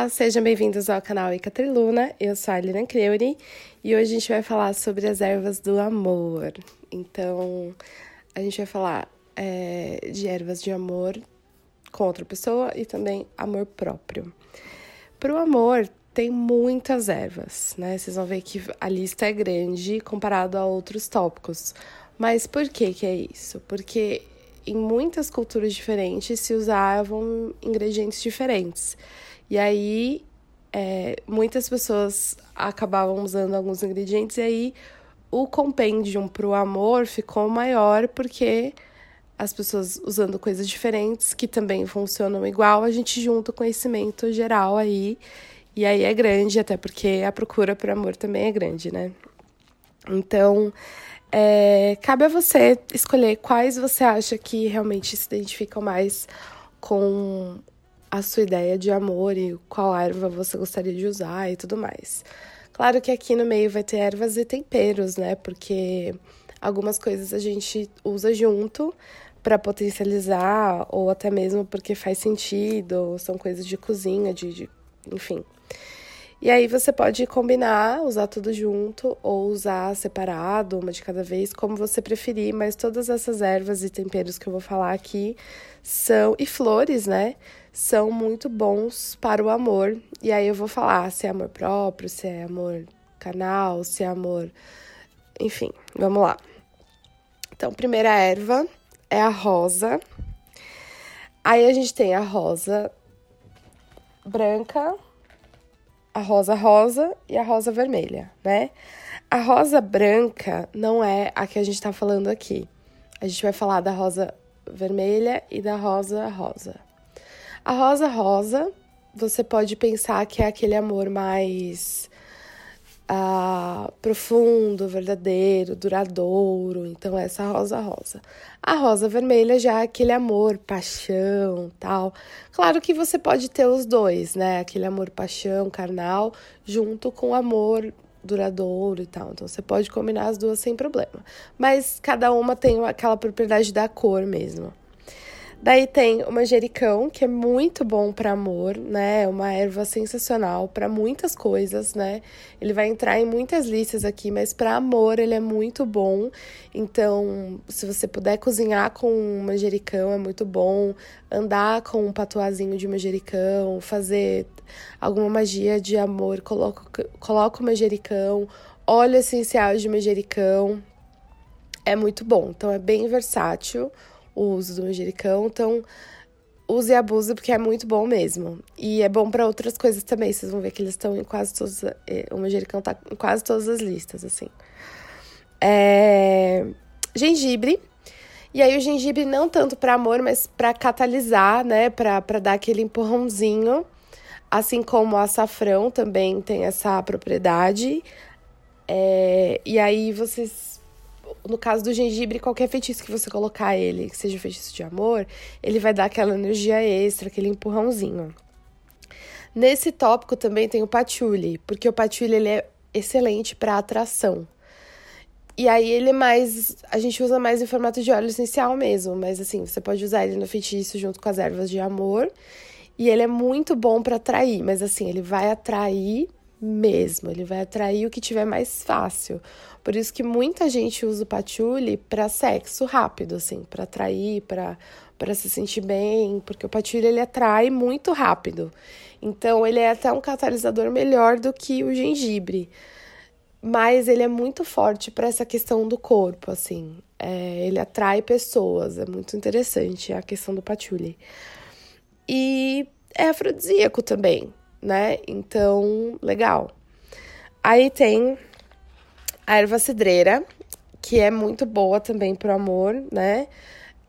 Olá, sejam bem-vindos ao canal Ica Triluna. Eu sou a Lina Creuri e hoje a gente vai falar sobre as ervas do amor. Então, a gente vai falar é, de ervas de amor com outra pessoa e também amor próprio. Para o amor, tem muitas ervas, né? Vocês vão ver que a lista é grande comparado a outros tópicos. Mas por que que é isso? Porque em muitas culturas diferentes se usavam ingredientes diferentes. E aí é, muitas pessoas acabavam usando alguns ingredientes e aí o compêndio para o amor ficou maior porque as pessoas usando coisas diferentes que também funcionam igual, a gente junta o conhecimento geral aí e aí é grande, até porque a procura por amor também é grande, né? Então, é, cabe a você escolher quais você acha que realmente se identificam mais com a sua ideia de amor e qual erva você gostaria de usar e tudo mais. Claro que aqui no meio vai ter ervas e temperos, né? Porque algumas coisas a gente usa junto para potencializar ou até mesmo porque faz sentido, são coisas de cozinha, de, de enfim. E aí você pode combinar, usar tudo junto ou usar separado, uma de cada vez, como você preferir, mas todas essas ervas e temperos que eu vou falar aqui são e flores, né? São muito bons para o amor. E aí eu vou falar se é amor próprio, se é amor canal, se é amor, enfim, vamos lá. Então, primeira erva é a rosa. Aí a gente tem a rosa branca, a rosa rosa e a rosa vermelha, né? A rosa branca não é a que a gente tá falando aqui. A gente vai falar da rosa vermelha e da rosa rosa. A rosa rosa, você pode pensar que é aquele amor mais uh, profundo, verdadeiro, duradouro. Então, essa rosa rosa. A rosa vermelha já é aquele amor, paixão, tal. Claro que você pode ter os dois, né? Aquele amor, paixão, carnal, junto com amor duradouro e tal. Então você pode combinar as duas sem problema. Mas cada uma tem aquela propriedade da cor mesmo. Daí tem o manjericão, que é muito bom para amor, né? É uma erva sensacional para muitas coisas, né? Ele vai entrar em muitas listas aqui, mas para amor ele é muito bom. Então, se você puder cozinhar com manjericão, é muito bom. Andar com um patuazinho de manjericão, fazer alguma magia de amor, coloca, coloca o manjericão, óleo essencial de manjericão. É muito bom. Então, é bem versátil o uso do manjericão. Então, use e abuse porque é muito bom mesmo. E é bom para outras coisas também. Vocês vão ver que eles estão em quase todas. É, o manjericão tá em quase todas as listas, assim. É... Gengibre. E aí, o gengibre não tanto para amor, mas para catalisar, né? Para dar aquele empurrãozinho. Assim como o açafrão também tem essa propriedade. É... E aí, vocês no caso do gengibre, qualquer feitiço que você colocar ele, que seja feitiço de amor, ele vai dar aquela energia extra, aquele empurrãozinho. Nesse tópico também tem o patchouli, porque o patchouli ele é excelente para atração. E aí ele é mais. A gente usa mais em formato de óleo essencial mesmo, mas assim, você pode usar ele no feitiço junto com as ervas de amor. E ele é muito bom para atrair, mas assim, ele vai atrair mesmo, ele vai atrair o que tiver mais fácil. Por isso que muita gente usa o patchouli para sexo rápido, assim, para atrair, para para se sentir bem, porque o patchouli ele atrai muito rápido. Então ele é até um catalisador melhor do que o gengibre. Mas ele é muito forte para essa questão do corpo, assim. É, ele atrai pessoas, é muito interessante a questão do patchouli. E é afrodisíaco também, né? Então, legal. Aí tem a erva cidreira, que é muito boa também pro amor, né?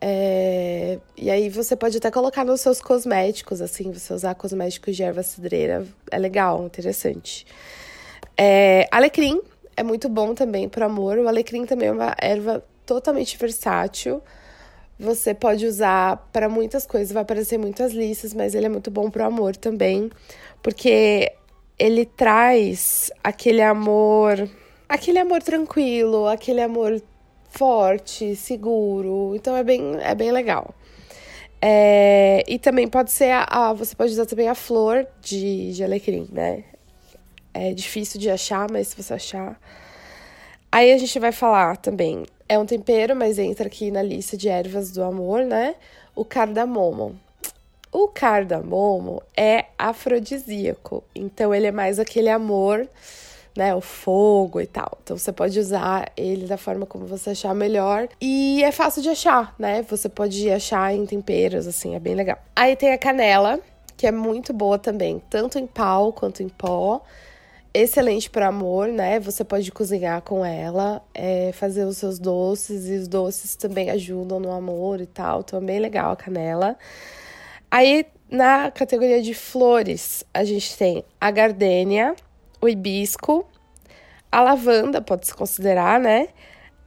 É... E aí você pode até colocar nos seus cosméticos, assim, você usar cosméticos de erva cidreira, é legal, interessante. É... Alecrim é muito bom também pro amor. O alecrim também é uma erva totalmente versátil. Você pode usar para muitas coisas, vai aparecer muitas listas, mas ele é muito bom pro amor também, porque ele traz aquele amor, aquele amor tranquilo, aquele amor forte, seguro. Então é bem, é bem legal. É, e também pode ser a, a, Você pode usar também a flor de, de alecrim, né? É difícil de achar, mas se você achar. Aí a gente vai falar também. É um tempero, mas entra aqui na lista de ervas do amor, né? O cardamomo. O cardamomo é afrodisíaco, então ele é mais aquele amor né, o fogo e tal. Então você pode usar ele da forma como você achar melhor. E é fácil de achar, né? Você pode achar em temperos, assim, é bem legal. Aí tem a canela, que é muito boa também, tanto em pau quanto em pó. Excelente para amor, né? Você pode cozinhar com ela, é, fazer os seus doces, e os doces também ajudam no amor e tal. Então é bem legal a canela. Aí na categoria de flores, a gente tem a gardênia, o hibisco, a lavanda pode se considerar, né?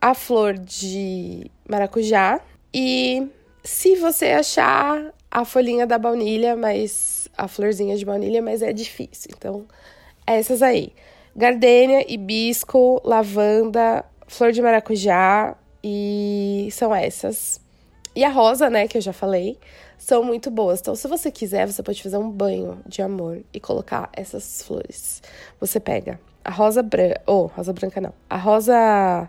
A flor de maracujá e se você achar a folhinha da baunilha, mas a florzinha de baunilha, mas é difícil. Então, essas aí: gardênia, hibisco, lavanda, flor de maracujá e são essas. E a rosa, né, que eu já falei, são muito boas. Então, se você quiser, você pode fazer um banho de amor e colocar essas flores. Você pega a rosa branca, oh, rosa branca não, a rosa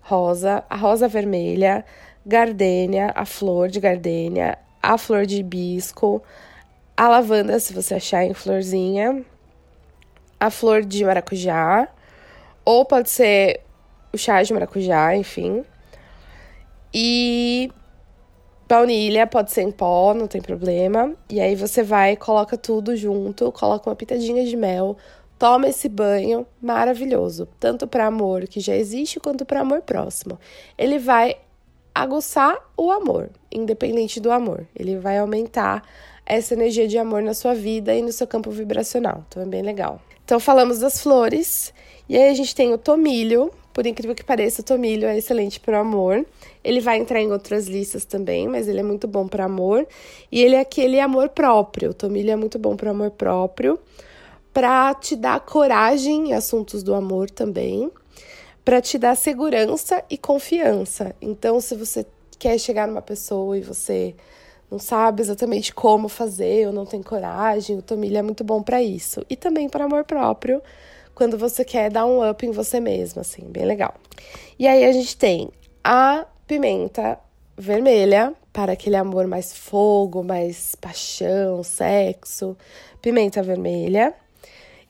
rosa, a rosa vermelha, gardênia, a flor de gardênia, a flor de hibisco, a lavanda, se você achar em florzinha, a flor de maracujá, ou pode ser o chá de maracujá, enfim. E Baunilha pode ser em pó, não tem problema. E aí você vai, coloca tudo junto, coloca uma pitadinha de mel, toma esse banho maravilhoso, tanto para amor que já existe quanto para amor próximo. Ele vai aguçar o amor, independente do amor. Ele vai aumentar essa energia de amor na sua vida e no seu campo vibracional. Então é bem legal. Então falamos das flores. E aí a gente tem o tomilho, por incrível que pareça, o tomilho é excelente para o amor. Ele vai entrar em outras listas também, mas ele é muito bom para amor. E ele é aquele amor próprio. O tomilho é muito bom para amor próprio, para te dar coragem em assuntos do amor também, para te dar segurança e confiança. Então, se você quer chegar numa pessoa e você não sabe exatamente como fazer ou não tem coragem, o tomilho é muito bom para isso. E também para amor próprio quando você quer dar um up em você mesmo, assim, bem legal. E aí a gente tem a pimenta vermelha, para aquele amor mais fogo, mais paixão, sexo, pimenta vermelha.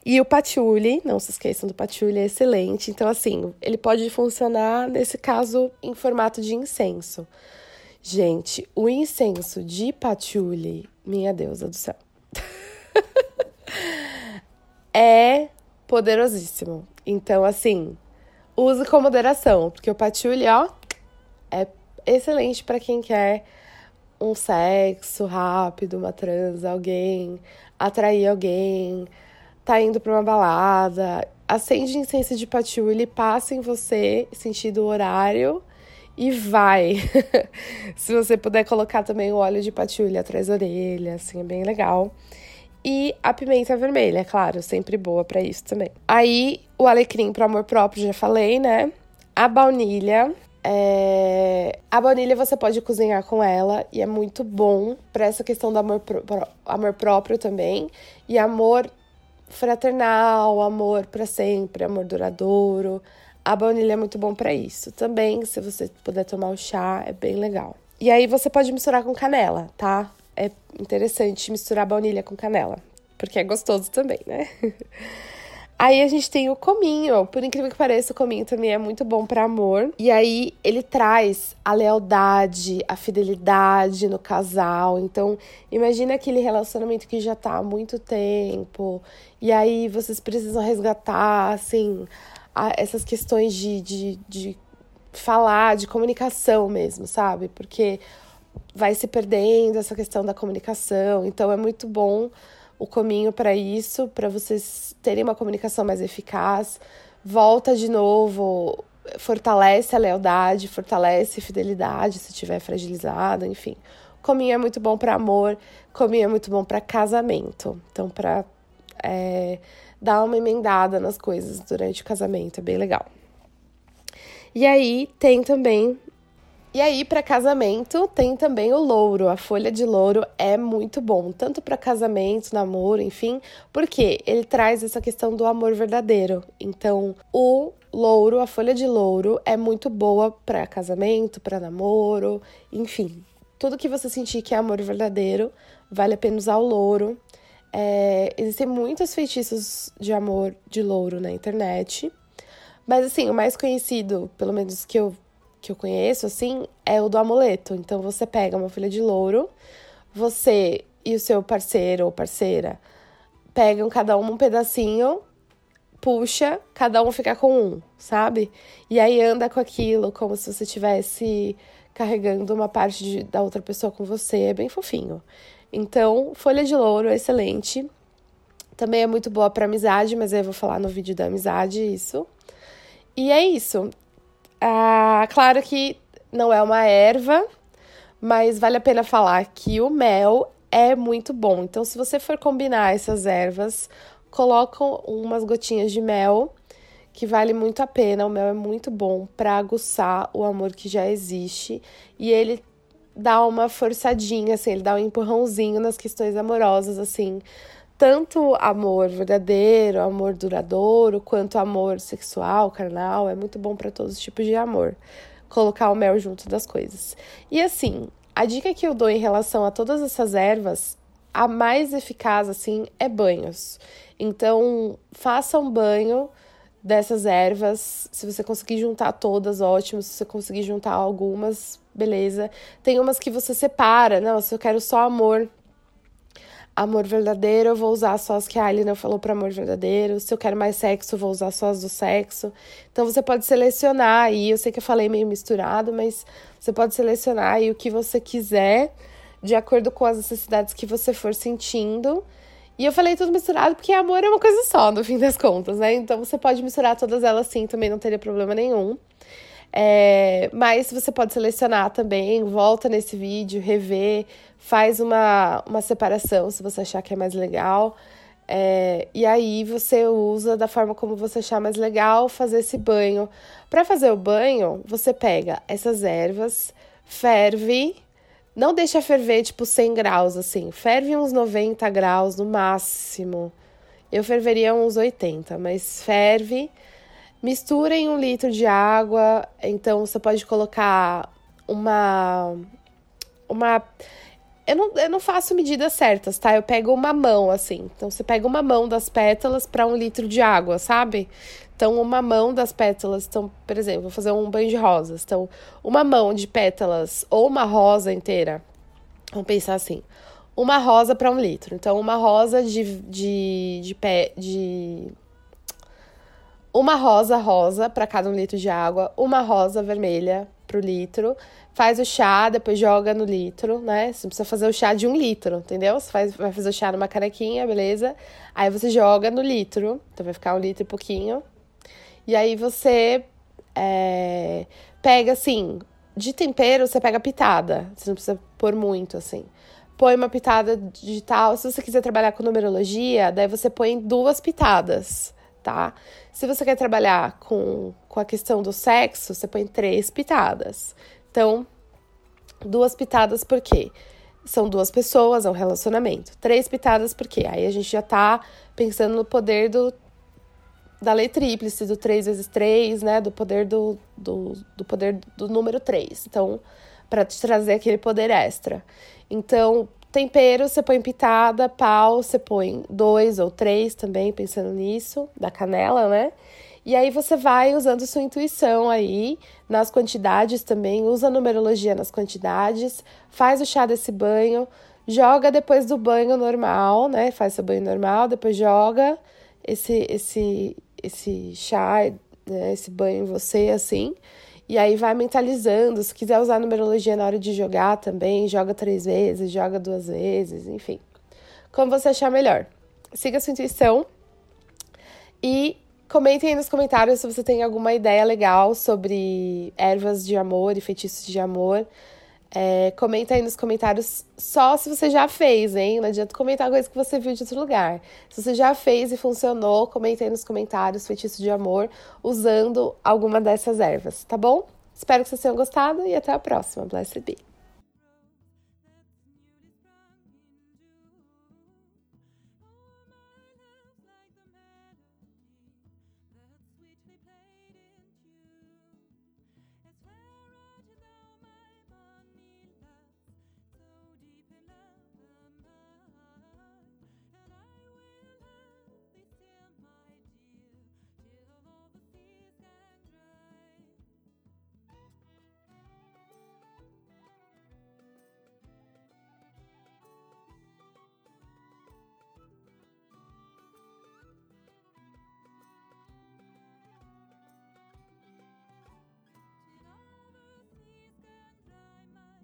E o patchouli, não se esqueçam do patchouli, é excelente. Então, assim, ele pode funcionar, nesse caso, em formato de incenso. Gente, o incenso de patchouli, minha deusa do céu, é poderosíssimo. Então, assim, use com moderação, porque o patchouli, ó, é excelente para quem quer um sexo rápido, uma transa, alguém, atrair alguém, tá indo para uma balada, acende incenso de patchouli, passa em você, sentido horário e vai. Se você puder colocar também o óleo de patchouli atrás da orelha, assim, é bem legal. E a pimenta vermelha, é claro, sempre boa para isso também. Aí, o alecrim para amor próprio, já falei, né? A baunilha. É... A baunilha você pode cozinhar com ela e é muito bom para essa questão do amor, amor próprio também. E amor fraternal, amor para sempre, amor duradouro. A baunilha é muito bom para isso. Também, se você puder tomar o chá, é bem legal. E aí você pode misturar com canela, tá? é interessante misturar baunilha com canela, porque é gostoso também, né? Aí a gente tem o cominho. Por incrível que pareça, o cominho também é muito bom para amor. E aí ele traz a lealdade, a fidelidade no casal. Então, imagina aquele relacionamento que já tá há muito tempo. E aí vocês precisam resgatar, assim, a, essas questões de, de, de falar, de comunicação mesmo, sabe? Porque vai se perdendo essa questão da comunicação. Então é muito bom o cominho para isso, para vocês terem uma comunicação mais eficaz. Volta de novo, fortalece a lealdade, fortalece a fidelidade se estiver fragilizada, enfim. Cominho é muito bom para amor, cominho é muito bom para casamento. Então, para é, dar uma emendada nas coisas durante o casamento, é bem legal. E aí tem também E aí, para casamento, tem também o louro. A folha de louro é muito bom, tanto para casamento, namoro, enfim, porque ele traz essa questão do amor verdadeiro. Então, o louro, a folha de louro, é muito boa para casamento, para namoro, enfim. Tudo que você sentir que é amor verdadeiro, vale a pena usar o louro. É, existem muitos feitiços de amor de louro na internet. Mas assim, o mais conhecido, pelo menos que eu que eu conheço, assim, é o do amuleto. Então você pega uma folha de louro, você e o seu parceiro ou parceira pegam cada um um pedacinho, puxa, cada um fica com um, sabe? E aí anda com aquilo como se você estivesse carregando uma parte de, da outra pessoa com você, é bem fofinho. Então, folha de louro é excelente. Também é muito boa para amizade, mas eu vou falar no vídeo da amizade isso. E é isso. Ah, claro que não é uma erva, mas vale a pena falar que o mel é muito bom. Então, se você for combinar essas ervas, coloca umas gotinhas de mel, que vale muito a pena. O mel é muito bom para aguçar o amor que já existe e ele dá uma forçadinha, assim, ele dá um empurrãozinho nas questões amorosas, assim tanto amor verdadeiro, amor duradouro, quanto amor sexual, carnal, é muito bom para todos os tipos de amor. Colocar o mel junto das coisas. E assim, a dica que eu dou em relação a todas essas ervas, a mais eficaz assim é banhos. Então, faça um banho dessas ervas. Se você conseguir juntar todas, ótimo. Se você conseguir juntar algumas, beleza. Tem umas que você separa, não, se eu quero só amor amor verdadeiro, eu vou usar só as que a Alina falou para amor verdadeiro. Se eu quero mais sexo, eu vou usar só as do sexo. Então você pode selecionar aí, eu sei que eu falei meio misturado, mas você pode selecionar aí o que você quiser, de acordo com as necessidades que você for sentindo. E eu falei tudo misturado porque amor é uma coisa só, no fim das contas, né? Então você pode misturar todas elas sim, também não teria problema nenhum. É, mas você pode selecionar também, volta nesse vídeo, rever, faz uma, uma separação se você achar que é mais legal. É, e aí você usa da forma como você achar mais legal fazer esse banho. Para fazer o banho, você pega essas ervas, ferve, não deixa ferver tipo 100 graus assim, ferve uns 90 graus no máximo. Eu ferveria uns 80, mas ferve Mistura em um litro de água, então você pode colocar uma. Uma. Eu não, eu não faço medidas certas, tá? Eu pego uma mão, assim. Então, você pega uma mão das pétalas para um litro de água, sabe? Então, uma mão das pétalas. Então, por exemplo, vou fazer um banho de rosas. Então, uma mão de pétalas ou uma rosa inteira. Vamos pensar assim. Uma rosa para um litro. Então, uma rosa de, de, de, pé, de uma rosa rosa para cada um litro de água, uma rosa vermelha pro litro, faz o chá, depois joga no litro, né? Você precisa fazer o chá de um litro, entendeu? Você faz, vai fazer o chá numa canequinha, beleza? Aí você joga no litro, então vai ficar um litro e pouquinho. E aí você é, pega assim, de tempero você pega pitada, você não precisa pôr muito assim. Põe uma pitada digital. Se você quiser trabalhar com numerologia, daí você põe duas pitadas tá? Se você quer trabalhar com, com a questão do sexo, você põe três pitadas. Então, duas pitadas por quê? São duas pessoas, é um relacionamento. Três pitadas por quê? Aí a gente já tá pensando no poder do, da lei tríplice, do 3 vezes 3, né? Do poder do, do, do poder do número 3. Então, para te trazer aquele poder extra. Então, Tempero, você põe pitada, pau, você põe dois ou três também, pensando nisso, da canela, né? E aí você vai usando sua intuição aí nas quantidades também, usa a numerologia nas quantidades, faz o chá desse banho, joga depois do banho normal, né? Faz seu banho normal, depois joga esse esse esse chá, né? esse banho em você assim. E aí vai mentalizando. Se quiser usar numerologia na hora de jogar também, joga três vezes, joga duas vezes, enfim. Como você achar melhor. Siga sua intuição e comentem aí nos comentários se você tem alguma ideia legal sobre ervas de amor e feitiços de amor. É, comenta aí nos comentários só se você já fez, hein? Não adianta comentar coisa que você viu de outro lugar. Se você já fez e funcionou, comenta aí nos comentários feitiço de amor usando alguma dessas ervas, tá bom? Espero que vocês tenham gostado e até a próxima. Blessed be.